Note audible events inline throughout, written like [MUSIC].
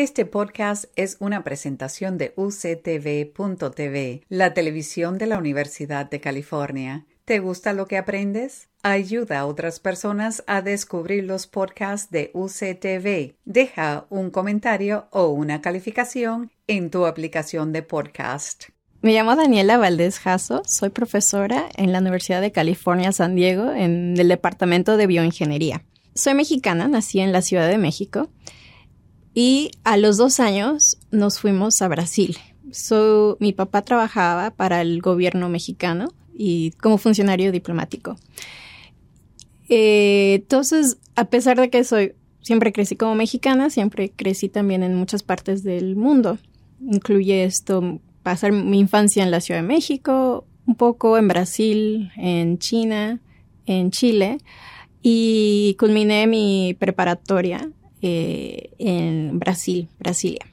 Este podcast es una presentación de uctv.tv, la televisión de la Universidad de California. ¿Te gusta lo que aprendes? Ayuda a otras personas a descubrir los podcasts de UCTV. Deja un comentario o una calificación en tu aplicación de podcast. Me llamo Daniela Valdés Jasso, soy profesora en la Universidad de California San Diego en el Departamento de Bioingeniería. Soy mexicana, nací en la Ciudad de México y a los dos años nos fuimos a Brasil. mi papá trabajaba para el gobierno mexicano y como funcionario diplomático. Eh, entonces, a pesar de que soy, siempre crecí como mexicana, siempre crecí también en muchas partes del mundo. Incluye esto, pasar mi infancia en la Ciudad de México, un poco en Brasil, en China, en Chile, y culminé mi preparatoria eh, en Brasil, Brasilia.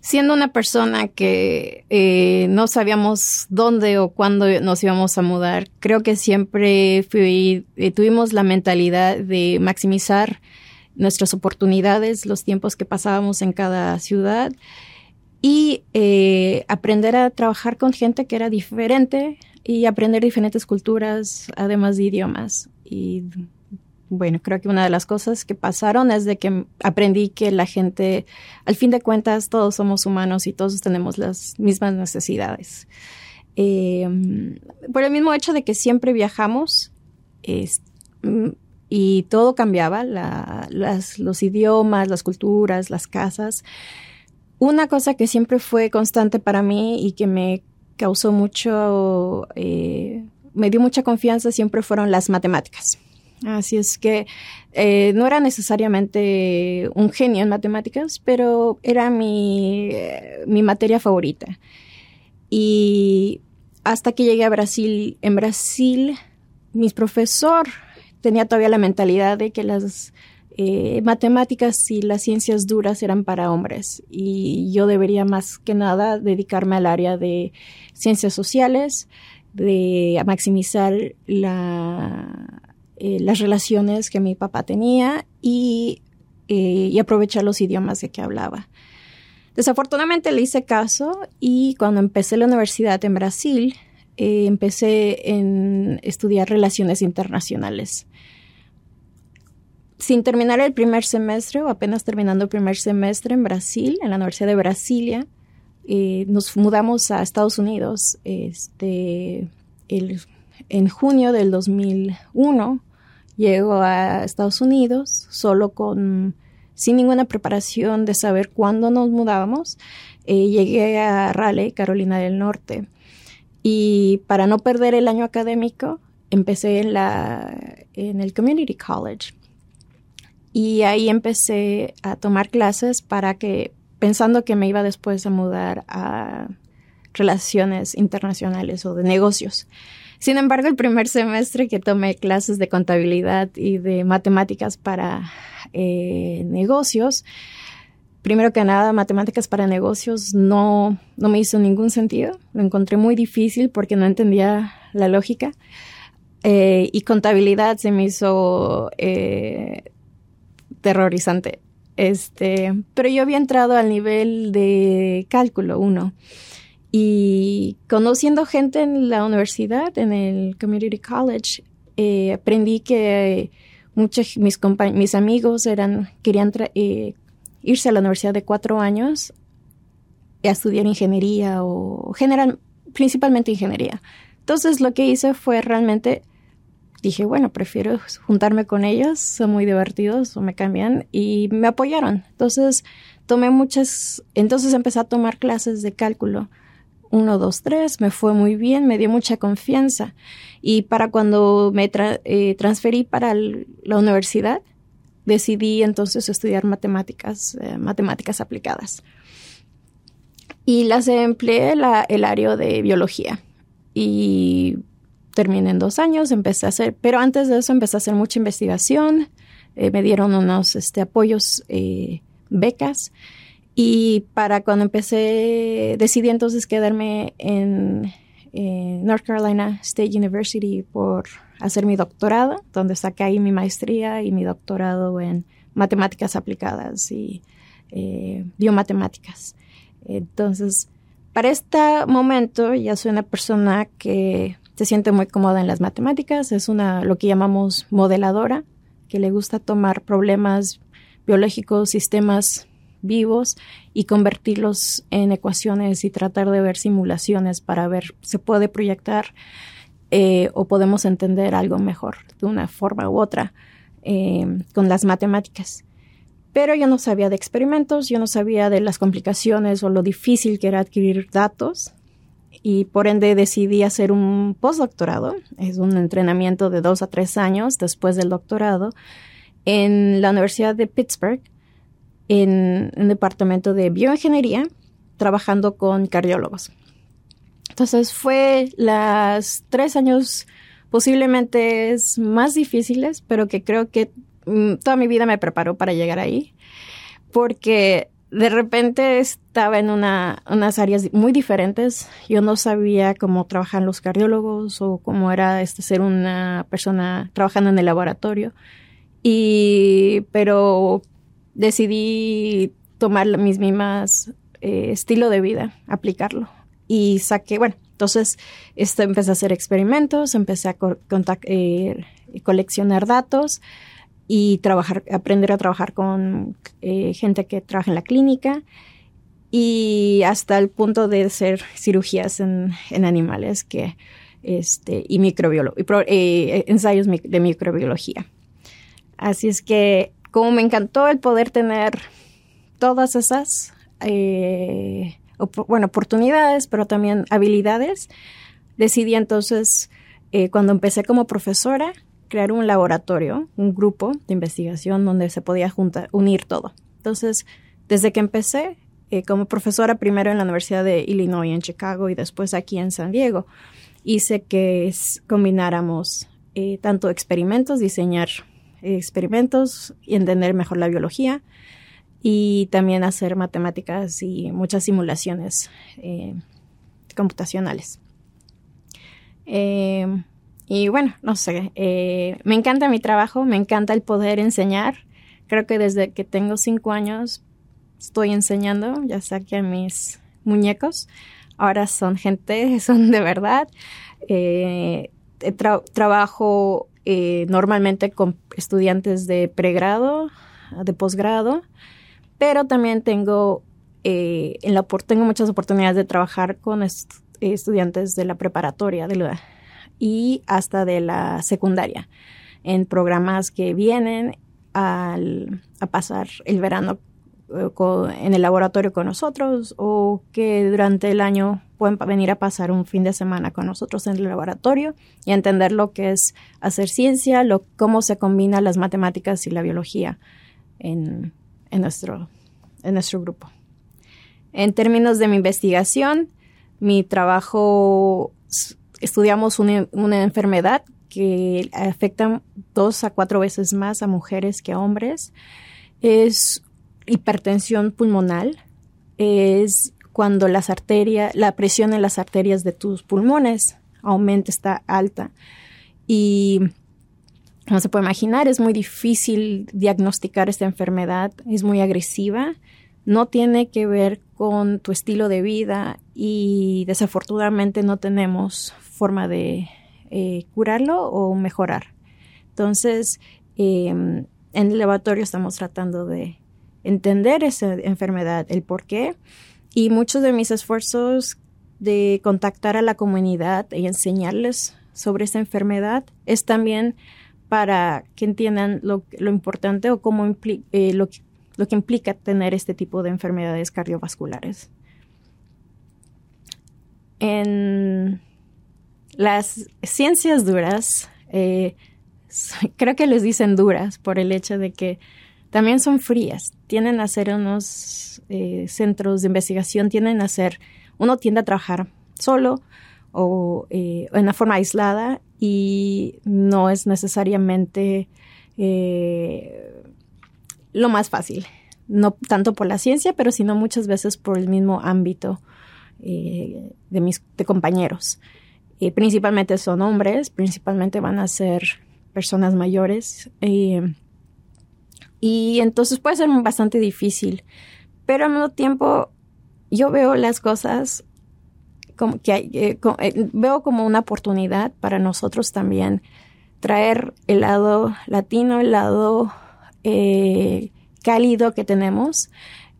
Siendo una persona que eh, no sabíamos dónde o cuándo nos íbamos a mudar, creo que siempre eh, tuvimos la mentalidad de maximizar nuestras oportunidades, los tiempos que pasábamos en cada ciudad y aprender a trabajar con gente que era diferente y aprender diferentes culturas, además de idiomas. Y bueno, creo que una de las cosas que pasaron es de que aprendí que la gente, al fin de cuentas, todos somos humanos y todos tenemos las mismas necesidades. Em, por el mismo hecho de que siempre viajamos mm, y todo cambiaba, los idiomas, las culturas, las casas. Una cosa que siempre fue constante para mí y que me causó mucho, eh, me dio mucha confianza siempre fueron las matemáticas Así es que eh, no era necesariamente un genio en matemáticas, pero era mi, eh, mi materia favorita. Y hasta que llegué a Brasil, en Brasil, mi profesor tenía todavía la mentalidad de que las eh, matemáticas y las ciencias duras eran para hombres y yo debería más que nada dedicarme al área de ciencias sociales, de maximizar la eh, las relaciones que mi papá tenía y, eh, aprovechar los idiomas de que hablaba. Desafortunadamente le hice caso y cuando empecé la universidad en Brasil, eh, empecé en estudiar relaciones internacionales. Sin terminar el primer semestre o apenas terminando el primer semestre en Brasil, en la Universidad de Brasilia, nos mudamos a Estados Unidos este, en junio del 2001 Llego a Estados Unidos solo con, sin ninguna preparación de saber cuándo nos mudábamos. Eh, llegué a Raleigh, Carolina del Norte. Y para no perder el año académico, empecé en, la, en el Community College. Y ahí empecé a tomar clases para que, pensando que me iba después a mudar a relaciones internacionales o de negocios. Sin embargo, el primer semestre que tomé clases de contabilidad y de matemáticas para eh, negocios, primero que nada, matemáticas para negocios no, no me hizo ningún sentido. Lo encontré muy difícil porque no entendía la lógica. Eh, y contabilidad se me hizo eh, terrorizante. Este, pero yo había entrado al nivel de cálculo 1 y conociendo gente en la universidad, en el Community College, eh, aprendí que muchos mis, mis amigos eran, querían eh, irse a la universidad de cuatro años a estudiar ingeniería o general, principalmente ingeniería. Entonces lo que hice fue realmente, dije, bueno, prefiero juntarme con ellos, son muy divertidos o me cambian y me apoyaron. Entonces tomé muchas, entonces empecé a tomar clases de cálculo 1, 2, 3, me fue muy bien, me dio mucha confianza. Y para cuando me eh, transferí para la universidad, decidí entonces estudiar matemáticas, eh, matemáticas aplicadas. Y las empleé la, el área de biología. Y terminé en dos años, empecé a hacer, pero antes de eso empecé a hacer mucha investigación, eh, me dieron unos este, apoyos, becas y para cuando empecé, decidí entonces quedarme en, North Carolina State University por hacer mi doctorado, donde saqué ahí mi maestría y mi doctorado en matemáticas aplicadas y eh, biomatemáticas. Entonces, para este momento ya soy una persona que se siente muy cómoda en las matemáticas, es una lo que llamamos modeladora, que le gusta tomar problemas biológicos, sistemas vivos y convertirlos en ecuaciones y tratar de ver simulaciones para ver si se puede proyectar eh, o podemos entender algo mejor de una forma u otra eh, con las matemáticas. Pero yo no sabía de experimentos, yo no sabía de las complicaciones o lo difícil que era adquirir datos y por ende decidí hacer un postdoctorado, es un entrenamiento de dos a tres años después del doctorado en la Universidad de Pittsburgh en un departamento de bioingeniería trabajando con cardiólogos. Entonces fue las tres años posiblemente más difíciles, pero que creo que mm, toda mi vida me preparó para llegar ahí, porque de repente estaba en una, unas áreas muy diferentes. Yo no sabía cómo trabajan los cardiólogos o cómo era este ser una persona trabajando en el laboratorio. Y, pero decidí tomar mis mismas eh, estilo de vida, aplicarlo. Y saqué, bueno, entonces esto, empecé a hacer experimentos, empecé a eh, coleccionar datos y trabajar, aprender a trabajar con eh, gente que trabaja en la clínica y hasta el punto de hacer cirugías en, animales que, este, y, y ensayos de microbiología. Así es que como me encantó el poder tener todas esas, eh, bueno, oportunidades, pero también habilidades, decidí entonces, eh, cuando empecé como profesora, crear un laboratorio, un grupo de investigación donde se podía juntar, unir todo. Entonces, desde que empecé eh, como profesora, primero en la Universidad de Illinois en Chicago y después aquí en San Diego, hice que combináramos tanto experimentos, diseñar experimentos y entender mejor la biología y también hacer matemáticas y muchas simulaciones eh, computacionales. Eh, y bueno, no sé, eh, me encanta mi trabajo, me encanta el poder enseñar. Creo que desde que tengo cinco años estoy enseñando, ya saqué a mis muñecos. Ahora son gente, [LAUGHS] son de verdad. trabajo normalmente con estudiantes de pregrado, de posgrado, pero también tengo, eh, en la, tengo muchas oportunidades de trabajar con estudiantes de la preparatoria de la, y hasta de la secundaria, en programas que vienen al, a pasar el verano en el laboratorio con nosotros o que durante el año pueden venir a pasar un fin de semana con nosotros en el laboratorio y entender lo que es hacer ciencia, lo, cómo se combinan las matemáticas y la biología en, nuestro, en nuestro grupo. En términos de mi investigación, mi trabajo, estudiamos una, una enfermedad que afecta dos a cuatro veces más a mujeres que a hombres. Es hipertensión pulmonar es cuando las arterias, la presión en las arterias de tus pulmones aumenta, está alta. Y no se puede imaginar, es muy difícil diagnosticar esta enfermedad, es muy agresiva, no tiene que ver con tu estilo de vida y desafortunadamente no tenemos forma de eh, curarlo o mejorar. Entonces, em, en el laboratorio estamos tratando de entender esa enfermedad, el por qué. Y muchos de mis esfuerzos de contactar a la comunidad y enseñarles sobre esta enfermedad es también para que entiendan lo, importante o cómo eh, lo, lo, que implica tener este tipo de enfermedades cardiovasculares. En las ciencias duras, eh, creo que les dicen duras por el hecho de que también son frías. Tienen a ser unos eh, centros de investigación, tienen a ser, uno tiende a trabajar solo o eh, en una forma aislada y no es necesariamente eh, lo más fácil. No tanto por la ciencia, pero sino muchas veces por el mismo ámbito de mis de compañeros. principalmente son hombres, principalmente van a ser personas mayores Y entonces puede ser bastante difícil, pero al mismo tiempo yo veo las cosas como que eh, eh, veo como una oportunidad para nosotros también traer el lado latino, el lado eh, cálido que tenemos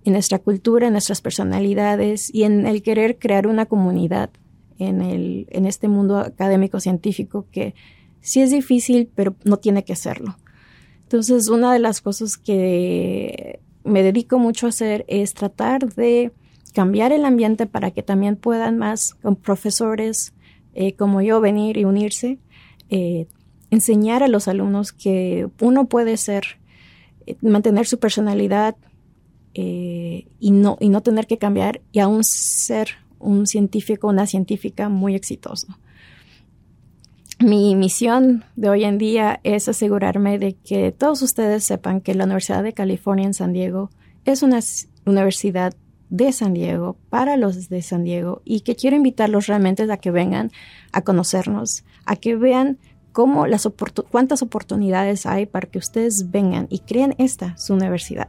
en nuestra cultura, en nuestras personalidades y en el querer crear una comunidad en, el, en este mundo académico científico que sí es difícil, pero no tiene que serlo. Entonces, una de las cosas que me dedico mucho a hacer es tratar de cambiar el ambiente para que también puedan más con profesores eh, como yo venir y unirse, eh, enseñar a los alumnos que uno puede ser, eh, mantener su personalidad y, no, y no tener que cambiar y aún ser un científico, una científica muy exitoso. Mi misión de hoy en día es asegurarme de que todos ustedes sepan que la Universidad de California en San Diego es una universidad de San Diego para los de San Diego y que quiero invitarlos realmente a que vengan a conocernos, a que vean cómo las cuántas oportunidades hay para que ustedes vengan y creen esta su universidad.